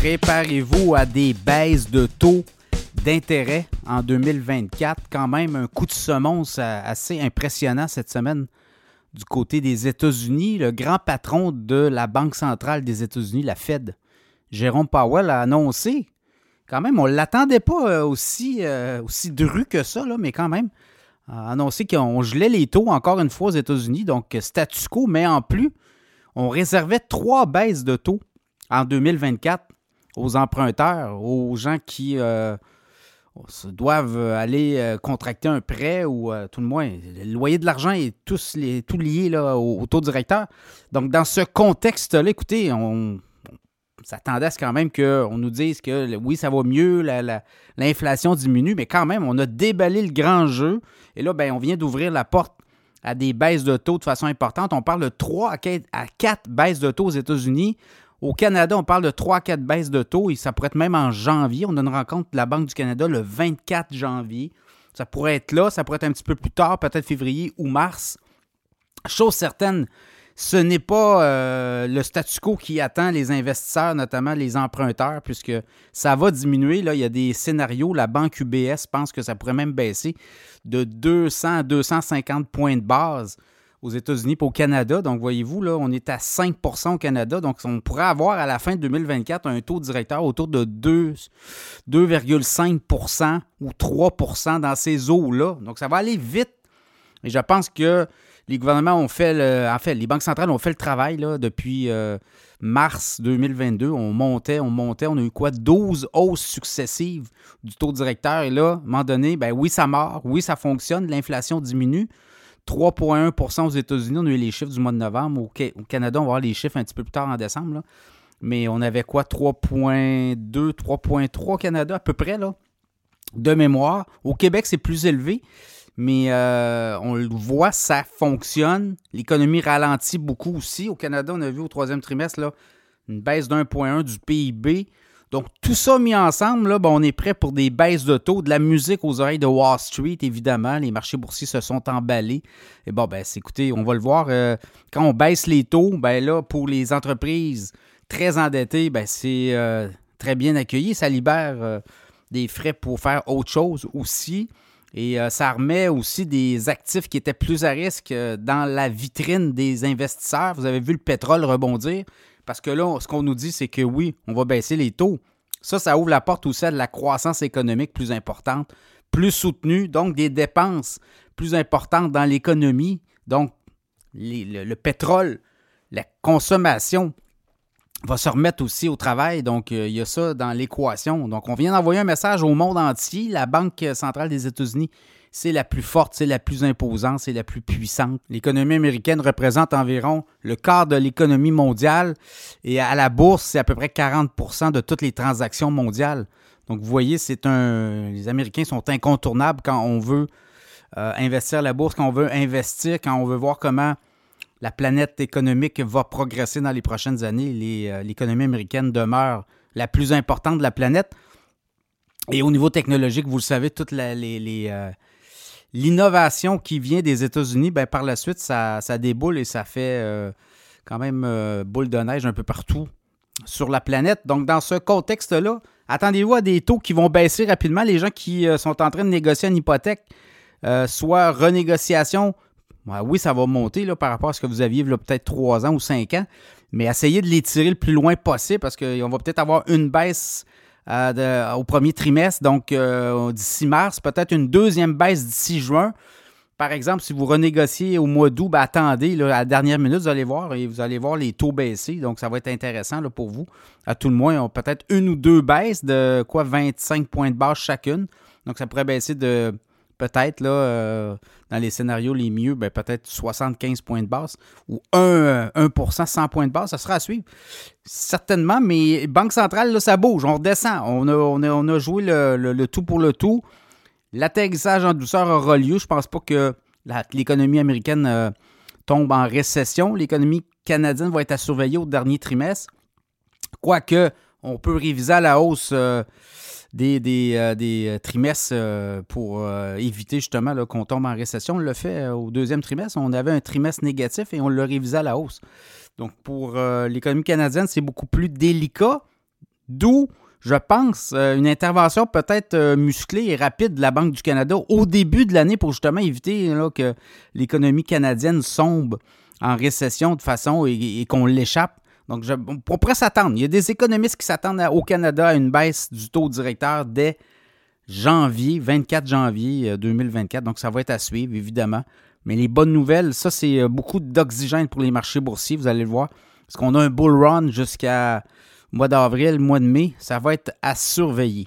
Préparez-vous à des baisses de taux d'intérêt en 2024. Quand même, un coup de semonce assez impressionnant cette semaine du côté des États-Unis. Le grand patron de la Banque centrale des États-Unis, la Fed, Jérôme Powell, a annoncé, quand même, on ne l'attendait pas euh, aussi, euh, aussi dru que ça, mais quand même, a annoncé qu'on gelait les taux encore une fois aux États-Unis. Donc, statu quo, mais en plus, on réservait trois baisses de taux en 2024 aux emprunteurs, aux gens qui euh, doivent aller euh, contracter un prêt ou euh, tout le moins, le loyer de l'argent est tous les, tout lié là, au, taux directeur. Donc, dans ce contexte-là, écoutez, on, s'attendait à ce quand même qu'on nous dise que oui, ça va mieux, l'inflation diminue, mais quand même, on a déballé le grand jeu. Et là, ben, on vient d'ouvrir la porte à des baisses de taux de façon importante. On parle de 3 à 4 baisses de taux aux États-Unis. Au Canada, on parle de 3-4 baisses de taux et ça pourrait être même en janvier. On a une rencontre de la Banque du Canada le 24 janvier. Ça pourrait être là, ça pourrait être un petit peu plus tard, peut-être février ou mars. Chose certaine, ce n'est pas euh, le statu quo qui attend les investisseurs, notamment les emprunteurs, puisque ça va diminuer. Là, il y a des scénarios. La banque UBS pense que ça pourrait même baisser de 200 à 250 points de base aux États-Unis et au Canada. Donc, voyez-vous, là, on est à 5% au Canada. Donc, on pourrait avoir à la fin de 2024 un taux directeur autour de 2,5% ou 3% dans ces eaux-là. Donc, ça va aller vite. Et je pense que les gouvernements ont fait, le, en fait, les banques centrales ont fait le travail là, depuis euh, mars 2022. On montait, on montait, on a eu quoi? 12 hausses successives du taux directeur. Et là, à un moment donné, ben oui, ça mord, oui, ça fonctionne, l'inflation diminue. 3,1% aux États-Unis. On a eu les chiffres du mois de novembre. Au, Canada, on va voir les chiffres un petit peu plus tard en décembre. Mais on avait quoi? 3,2, 3,3 au Canada, à peu près, là, de mémoire. Au Québec, c'est plus élevé. Mais euh, on le voit, ça fonctionne. L'économie ralentit beaucoup aussi. Au Canada, on a vu au troisième trimestre là, une baisse d'1,1 du PIB. Donc, tout ça mis ensemble, là, ben, on est prêt pour des baisses de taux, de la musique aux oreilles de Wall Street, évidemment. Les marchés boursiers se sont emballés. Et bon, ben, écoutez, on va le voir. Euh, quand on baisse les taux, ben là, pour les entreprises très endettées, ben, c'est euh, très bien accueilli. Ça libère euh, des frais pour faire autre chose aussi. Et ça remet aussi des actifs qui étaient plus à risque dans la vitrine des investisseurs. Vous avez vu le pétrole rebondir. Parce que là, ce qu'on nous dit, c'est que oui, on va baisser les taux. Ça, ça ouvre la porte aussi à de la croissance économique plus importante, plus soutenue, donc des dépenses plus importantes dans l'économie. Donc, le, pétrole, la consommation va se remettre aussi au travail. Donc, euh, il y a ça dans l'équation. Donc, on vient d'envoyer un message au monde entier. La Banque centrale des États-Unis c'est la plus forte, c'est la plus imposante, c'est la plus puissante. L'économie américaine représente environ le quart de l'économie mondiale et à la bourse, c'est à peu près 40% de toutes les transactions mondiales. Donc, vous voyez, c'est un. Les Américains sont incontournables quand on veut euh, investir la bourse, quand on veut investir, quand on veut voir comment la planète économique va progresser dans les prochaines années. Euh, l'économie américaine demeure la plus importante de la planète. Et au niveau technologique, vous le savez, toutes les, euh, l'innovation qui vient des États-Unis, ben, par la suite, ça, ça déboule et ça fait euh, quand même euh, boule de neige un peu partout sur la planète. Donc, dans ce contexte-là, attendez-vous à des taux qui vont baisser rapidement. Les gens qui euh, sont en train de négocier une hypothèque, soit renégociation, oui, ça va monter là, par rapport à ce que vous aviez peut-être 3 ans ou 5 ans, mais essayez de les tirer le plus loin possible parce qu'on va peut-être avoir une baisse au premier trimestre, donc d'ici mars, peut-être une deuxième baisse d'ici juin. Par exemple, si vous renégociez au mois d'août, ben, attendez, à la dernière minute, vous allez voir et vous allez voir les taux baisser. Donc, ça va être intéressant pour vous. À tout le moins, peut-être une ou deux baisses de quoi 25 points de base chacune. Donc, ça pourrait baisser de peut-être, là, euh, dans les scénarios les mieux, ben, peut-être 75 points de base ou 1, 1 100 points de base. Ça sera à suivre. Certainement, mais Banque centrale, là, ça bouge. On redescend. On a, on a, joué le tout pour le tout. L'atterrissage en douceur aura lieu. Je ne pense pas que l'économie américaine euh, tombe en récession. L'économie canadienne va être à surveiller au dernier trimestre. Quoique, on peut réviser à la hausse euh, des, euh, trimestres pour éviter justement qu'on tombe en récession. On l'a fait au deuxième trimestre. On avait un trimestre négatif et on l'a révisé à la hausse. Donc, pour l'économie canadienne, c'est beaucoup plus délicat. D'où je pense, euh, une intervention peut-être euh, musclée et rapide de la Banque du Canada au début de l'année pour justement éviter que l'économie canadienne sombre en récession de façon et, qu'on l'échappe. Donc, on pourrait s'attendre. Il y a des économistes qui s'attendent au Canada à une baisse du taux directeur dès janvier, 24 janvier 2024. Euh, Donc, ça va être à suivre, évidemment. Mais les bonnes nouvelles, ça, c'est beaucoup d'oxygène pour les marchés boursiers, vous allez le voir. Parce qu'on a un bull run jusqu'à mois d'avril, mois de mai, ça va être à surveiller.